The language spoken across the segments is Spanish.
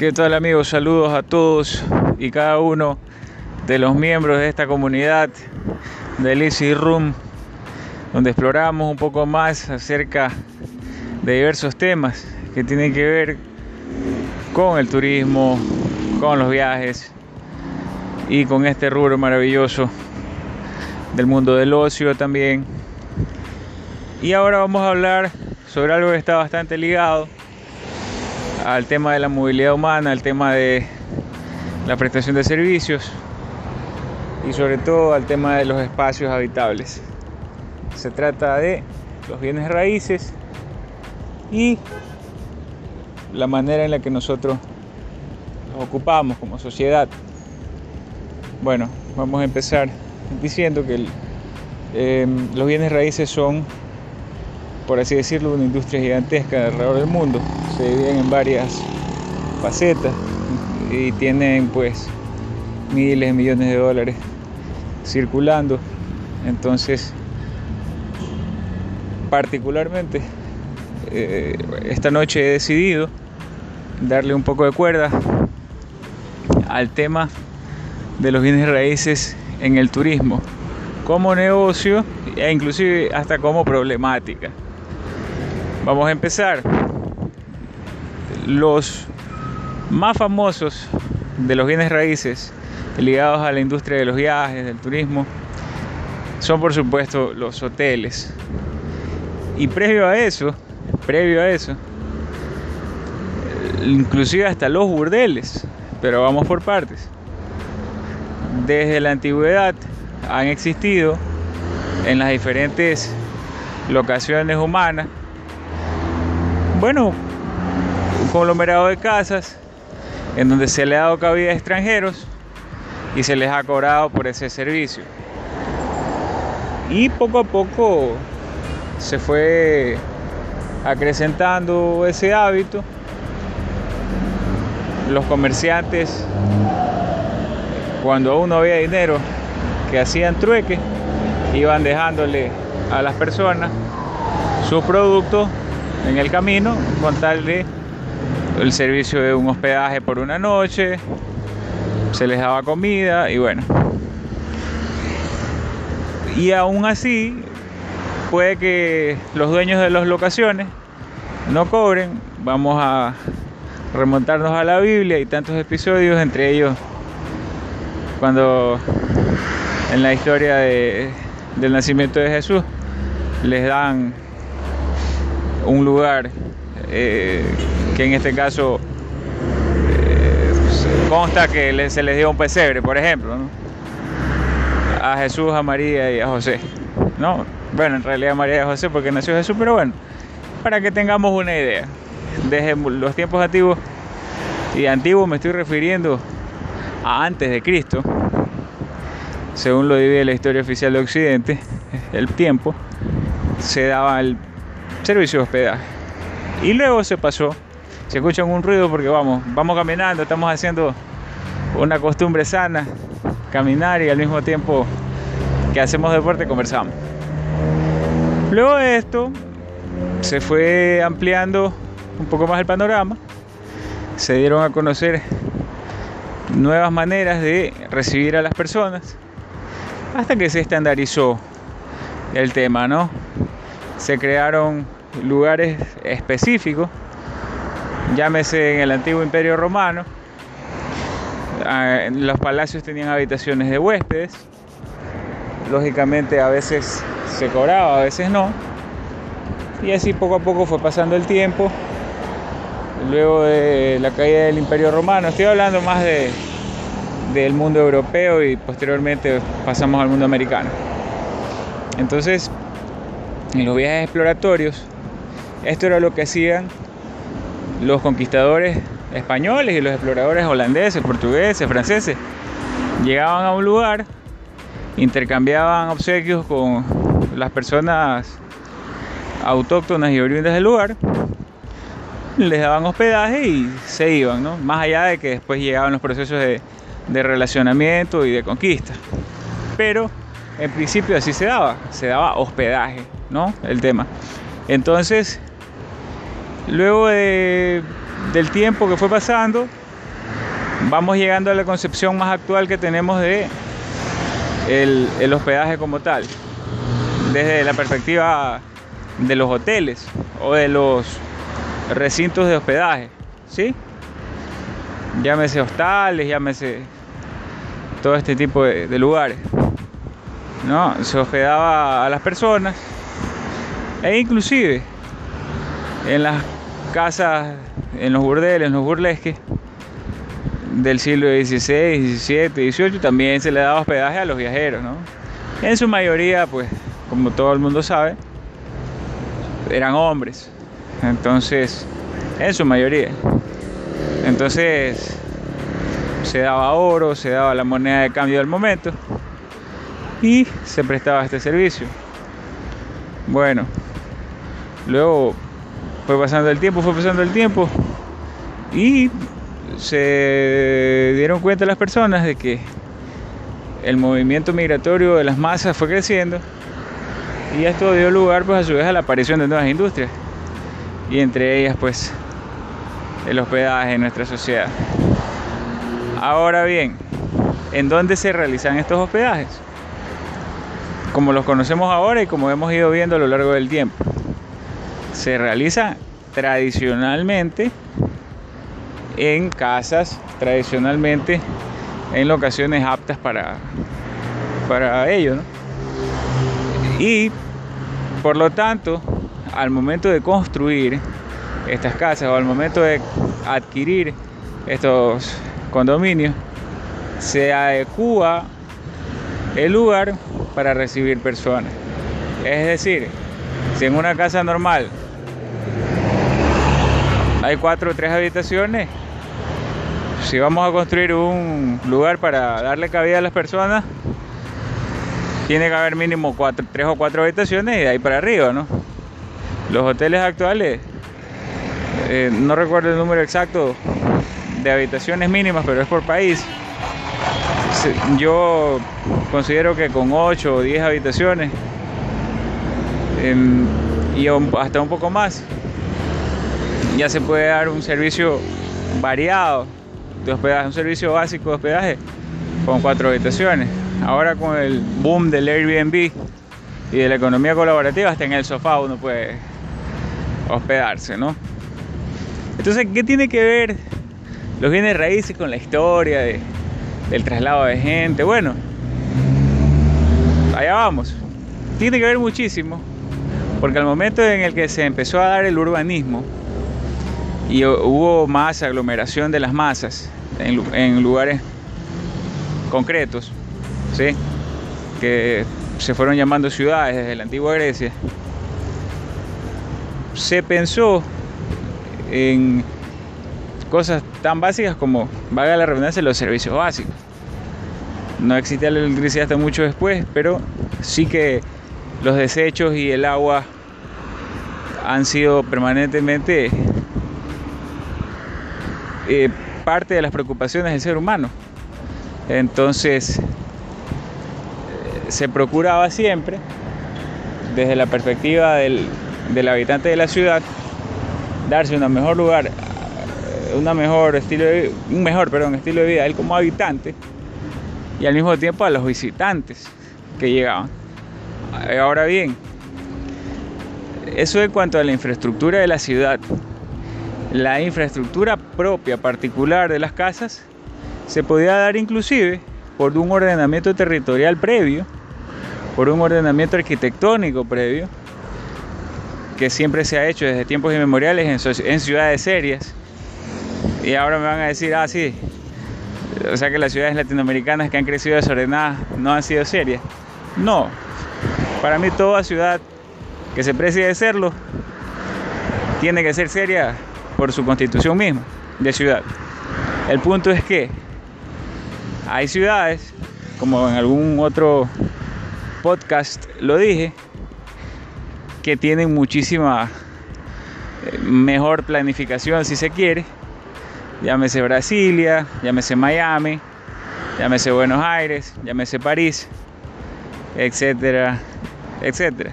¿Qué tal amigos? Saludos a todos y cada uno de los miembros de esta comunidad del Easy Room, donde exploramos un poco más acerca de diversos temas que tienen que ver con el turismo, con los viajes y con este rubro maravilloso del mundo del ocio también. Y ahora vamos a hablar sobre algo que está bastante ligado al tema de la movilidad humana, al tema de la prestación de servicios y sobre todo al tema de los espacios habitables. Se trata de los bienes raíces y la manera en la que nosotros los ocupamos como sociedad. Bueno, vamos a empezar diciendo que eh, los bienes raíces son por así decirlo, una industria gigantesca alrededor del mundo. Se en varias facetas y tienen pues miles, millones de dólares circulando. Entonces, particularmente, eh, esta noche he decidido darle un poco de cuerda al tema de los bienes raíces en el turismo como negocio e inclusive hasta como problemática. Vamos a empezar. Los más famosos de los bienes raíces ligados a la industria de los viajes, del turismo, son por supuesto los hoteles. Y previo a eso, previo a eso, inclusive hasta los burdeles, pero vamos por partes. Desde la antigüedad han existido en las diferentes locaciones humanas bueno, conglomerado de casas en donde se le ha dado cabida a extranjeros y se les ha cobrado por ese servicio. Y poco a poco se fue acrecentando ese hábito. Los comerciantes, cuando aún no había dinero, que hacían trueque, iban dejándole a las personas su producto en el camino con tal de el servicio de un hospedaje por una noche, se les daba comida y bueno. Y aún así, puede que los dueños de las locaciones no cobren. Vamos a remontarnos a la Biblia y tantos episodios, entre ellos cuando en la historia de, del nacimiento de Jesús les dan un lugar eh, que en este caso eh, consta que se les dio un pesebre, por ejemplo, a Jesús, a María y a José. ¿no? Bueno, en realidad María y a José porque nació Jesús, pero bueno, para que tengamos una idea. Desde los tiempos antiguos, y antiguos me estoy refiriendo a antes de Cristo, según lo divide la historia oficial de Occidente, el tiempo, se daba el servicio de hospedaje. Y luego se pasó, se escucha un ruido porque vamos, vamos caminando, estamos haciendo una costumbre sana, caminar y al mismo tiempo que hacemos deporte conversamos. Luego de esto se fue ampliando un poco más el panorama, se dieron a conocer nuevas maneras de recibir a las personas hasta que se estandarizó el tema, ¿no? se crearon lugares específicos, llámese en el antiguo imperio romano, ah, los palacios tenían habitaciones de huéspedes, lógicamente a veces se cobraba, a veces no, y así poco a poco fue pasando el tiempo, luego de la caída del imperio romano, estoy hablando más de, del mundo europeo y posteriormente pasamos al mundo americano. Entonces, en los viajes exploratorios, esto era lo que hacían los conquistadores españoles y los exploradores holandeses, portugueses, franceses. Llegaban a un lugar, intercambiaban obsequios con las personas autóctonas y oriundas del lugar, les daban hospedaje y se iban, ¿no? Más allá de que después llegaban los procesos de, de relacionamiento y de conquista. Pero en principio así se daba, se daba hospedaje, ¿no? El tema. Entonces, luego del tiempo que fue pasando, vamos llegando a la concepción más actual que tenemos de el, hospedaje como tal, desde la perspectiva de los hoteles o de los recintos de hospedaje, ¿sí? Llámese hostales, llámese todo este tipo de, de lugares. ¿no? Se hospedaba a las personas e inclusive en las casas, en los burdeles, en los burlesques del siglo XVI, XVII, XVIII también se le daba hospedaje a los viajeros, ¿no? En su mayoría, pues, como todo el mundo sabe, eran hombres. Entonces, en su mayoría. Entonces, se daba oro, se daba la moneda de cambio del momento y se prestaba este servicio. Bueno, luego fue pasando el tiempo, fue pasando el tiempo y se dieron cuenta las personas de que el movimiento migratorio de las masas fue creciendo y esto dio lugar pues a su vez a la aparición de nuevas industrias y entre ellas pues el hospedaje en nuestra sociedad. Ahora bien, ¿en dónde se realizan estos hospedajes? como los conocemos ahora y como hemos ido viendo a lo largo del tiempo. Se realiza tradicionalmente en casas, tradicionalmente en locaciones aptas para, para ello. Y por lo tanto, al momento de construir estas casas o al momento de adquirir estos condominios, se adecua el lugar para recibir personas. Es decir, si en una casa normal hay cuatro o tres habitaciones, si vamos a construir un lugar para darle cabida a las personas, tiene que haber mínimo cuatro, tres o cuatro habitaciones y de ahí para arriba, ¿no? Los hoteles actuales, eh, no recuerdo el número exacto de habitaciones mínimas, pero es por país. Yo considero que con 8 o 10 habitaciones em, y hasta un poco más ya se puede dar un servicio variado de hospedaje, un servicio básico de hospedaje con cuatro habitaciones. Ahora con el boom del Airbnb y de la economía colaborativa, hasta en el sofá uno puede hospedarse, ¿no? Entonces, ¿qué tiene que ver los bienes raíces con la historia de, el traslado de gente, bueno, allá vamos. Tiene que ver muchísimo, porque al momento en el que se empezó a dar el urbanismo y hubo más aglomeración de las masas en, lugares concretos, ¿sí? que se fueron llamando ciudades desde la antigua Grecia, se pensó en cosas tan básicas como, valga la redundancia, los servicios básicos. No existía la electricidad hasta mucho después, pero sí que los desechos y el agua han sido permanentemente eh, parte de las preocupaciones del ser humano. Entonces, eh, se procuraba siempre, desde la perspectiva del, del habitante de la ciudad, darse un mejor lugar una mejor estilo de, un mejor perdón, estilo de vida él como habitante y al mismo tiempo a los visitantes que llegaban. Ahora bien, eso en cuanto a la infraestructura de la ciudad. La infraestructura propia, particular de las casas, se podía dar inclusive por un ordenamiento territorial previo, por un ordenamiento arquitectónico previo, que siempre se ha hecho desde tiempos inmemoriales en, en ciudades serias y ahora me van a decir, ah, sí, o sea que las ciudades latinoamericanas que han crecido desordenadas no han sido serias. No, para mí toda ciudad que se precie de serlo tiene que ser seria por su constitución misma de ciudad. El punto es que hay ciudades, como en algún otro podcast lo dije, que tienen muchísima eh, mejor planificación si se quiere Llámese Brasilia, llámese Miami, llámese Buenos Aires, llámese París, etcétera, etcétera.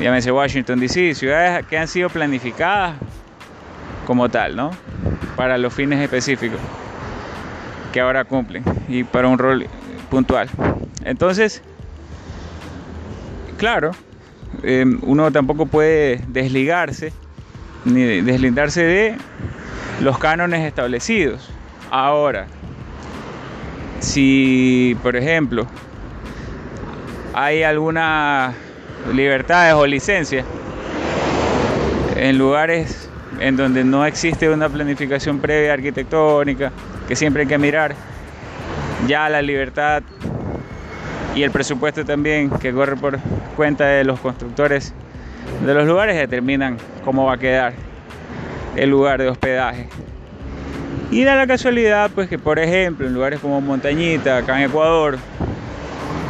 Llámese Washington DC, ciudades que han sido planificadas como tal, ¿no? Para los fines específicos. que ahora cumplen y para un rol puntual. Entonces, claro, em, uno tampoco puede desligarse ni deslindarse de los cánones establecidos. Ahora, si por ejemplo hay algunas libertades o licencias en lugares en donde no existe una planificación previa arquitectónica, que siempre hay que mirar, ya la libertad y el presupuesto también que corre por cuenta de los constructores de los lugares determinan cómo va a quedar el lugar de hospedaje. Y da la casualidad pues que por ejemplo en lugares como Montañita, acá en Ecuador,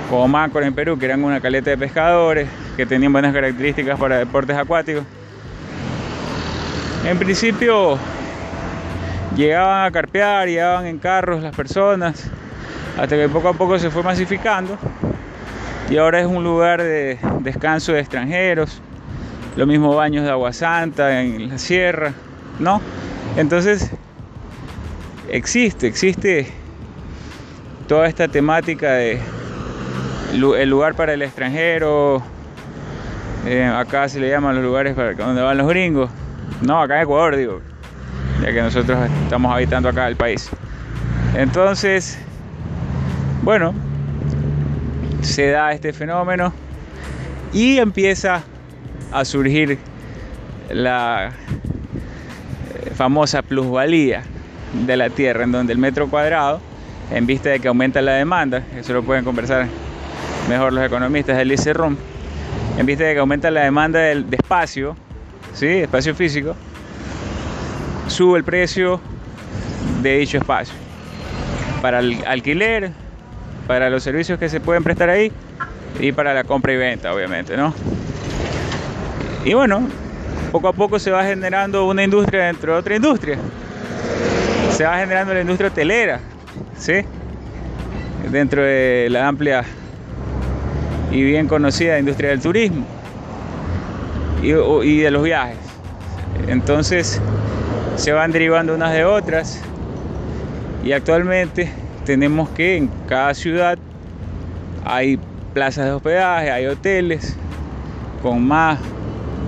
como Máncora en Perú, que eran una caleta de pescadores, que tenían buenas características para deportes acuáticos, en principio llegaban a carpear, llegaban en carros las personas, hasta que poco a poco se fue masificando y ahora es un lugar de descanso de extranjeros, lo mismo baños de agua santa en la sierra, ¿no? Entonces existe, existe toda esta temática de el lugar para el extranjero, eh, acá se le llaman los lugares para donde van los gringos, no, acá en Ecuador digo, ya que nosotros estamos habitando acá el país. Entonces, bueno, se da este fenómeno y empieza a surgir la eh, famosa plusvalía de la tierra, en donde el metro cuadrado, en vista de que aumenta la demanda, eso lo pueden conversar mejor los economistas del ICERUM, en vista de que aumenta la demanda de espacio, ¿sí? espacio físico, sube el precio de dicho espacio. Para el alquiler, para los servicios que se pueden prestar ahí y para la compra y venta, obviamente, ¿no? Y bueno, poco a poco se va generando una industria dentro de otra industria. Se va generando la industria hotelera, ¿sí? Dentro de la amplia y bien conocida industria del turismo y, de los viajes. Entonces se van derivando unas de otras y actualmente tenemos que en cada ciudad hay plazas de hospedaje, hay hoteles con más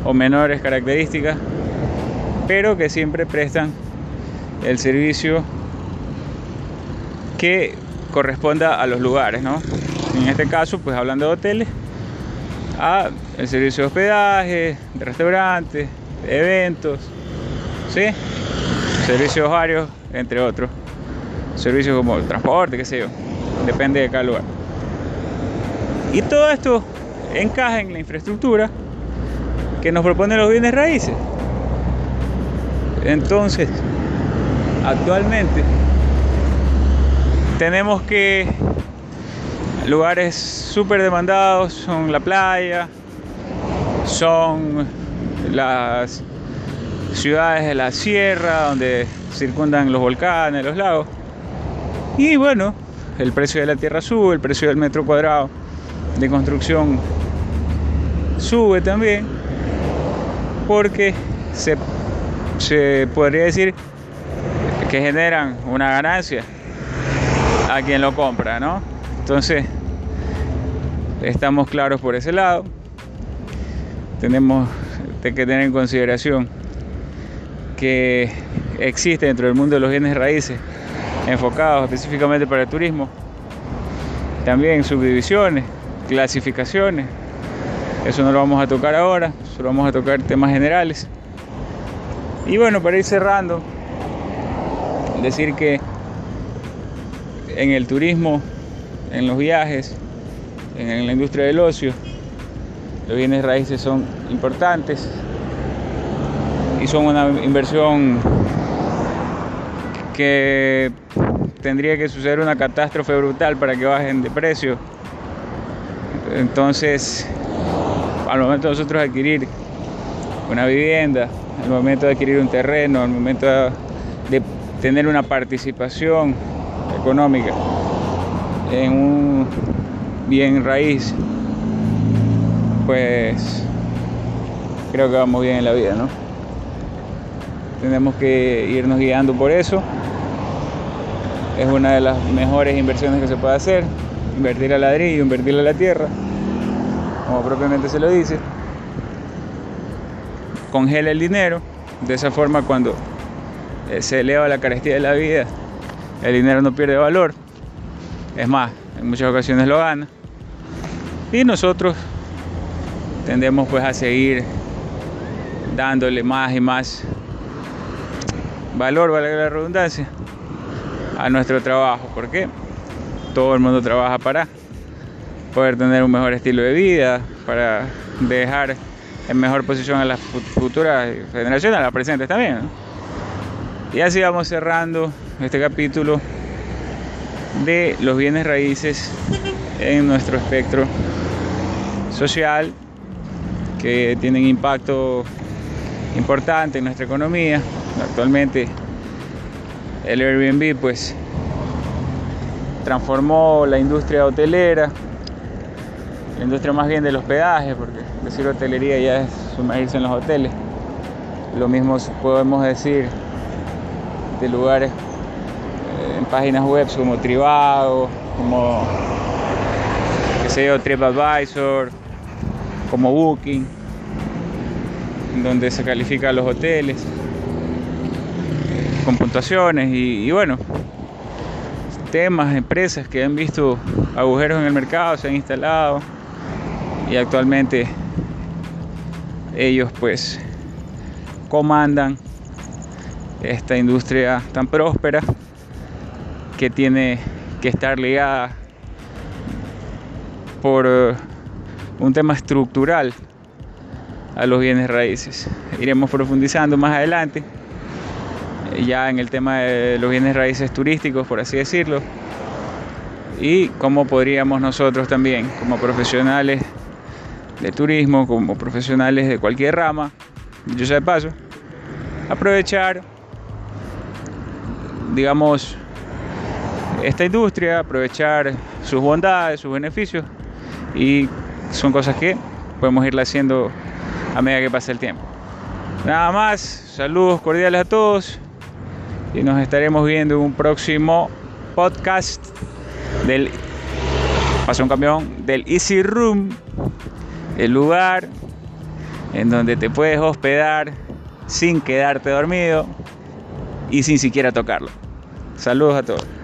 o menores características, pero que siempre prestan el servicio que corresponda a los lugares, ¿no? En este caso, pues hablando de hoteles, a el servicio de hospedaje, de restaurantes, eventos, ¿sí? Servicios varios, entre otros. Servicios como el transporte, qué sé yo. Depende de cada lugar. Y todo esto encaja en la infraestructura que nos proponen los bienes raíces. Entonces, actualmente tenemos que lugares súper demandados son la playa, son las ciudades de la sierra donde circundan los volcanes, los lagos. Y bueno, el precio de la tierra sube, el precio del metro cuadrado de construcción sube también, porque se, se podría decir que generan una ganancia a quien lo compra, ¿no? Entonces, estamos claros por ese lado. Tenemos que tener en consideración que existe dentro del mundo de los bienes raíces enfocados específicamente para el turismo. También subdivisiones, clasificaciones. Eso no lo vamos a tocar ahora, solo vamos a tocar temas generales. Y bueno, para ir cerrando, decir que en el turismo, en los viajes, en la industria del ocio, los bienes raíces son importantes y son una inversión que tendría que suceder una catástrofe brutal para que bajen de precio. Entonces, al momento de nosotros adquirir una vivienda, al momento de adquirir un terreno, al momento de tener una participación económica en un bien raíz, pues creo que vamos bien en la vida, ¿no? Tenemos que irnos guiando por eso es una de las mejores inversiones que se puede hacer. Invertir al ladrillo, invertir a la tierra, como propiamente se lo dice. Congela el dinero. De esa forma cuando eh, se eleva la carestía de la vida, el dinero no pierde valor. Es más, en muchas ocasiones lo gana. Y nosotros tendemos pues a seguir dándole más y más valor, valga la redundancia, a nuestro trabajo. porque Todo el mundo trabaja para poder tener un mejor estilo de vida, para dejar en mejor posición a las futuras generaciones, a las presentes también. Y así vamos cerrando este capítulo de los bienes raíces en nuestro espectro social que tienen impacto importante en nuestra economía. Actualmente el Airbnb pues transformó la industria hotelera, la industria más bien del hospedaje, porque decir hotelería ya es sumergirse en los hoteles. Lo mismo podemos decir de lugares en páginas web como Trivago, como que sé yo, TripAdvisor, como Booking, donde se califican los hoteles con puntuaciones y, bueno, temas, empresas que han visto agujeros en el mercado, se han instalado y actualmente ellos pues comandan esta industria tan próspera que tiene que estar ligada por eh, un tema estructural a los bienes raíces. Iremos profundizando más adelante ya en el tema de los bienes raíces turísticos, por así decirlo, y cómo podríamos nosotros también, como profesionales de turismo, como profesionales de cualquier rama, yo sé de paso, aprovechar, digamos, esta industria, aprovechar sus bondades, sus beneficios, y son cosas que podemos irla haciendo a medida que pasa el tiempo. Nada más, saludos cordiales a todos y nos estaremos viendo en un próximo podcast del Pasó un camión del Easy Room, el lugar en donde te puedes hospedar sin quedarte dormido y sin siquiera tocarlo. Saludos a todos.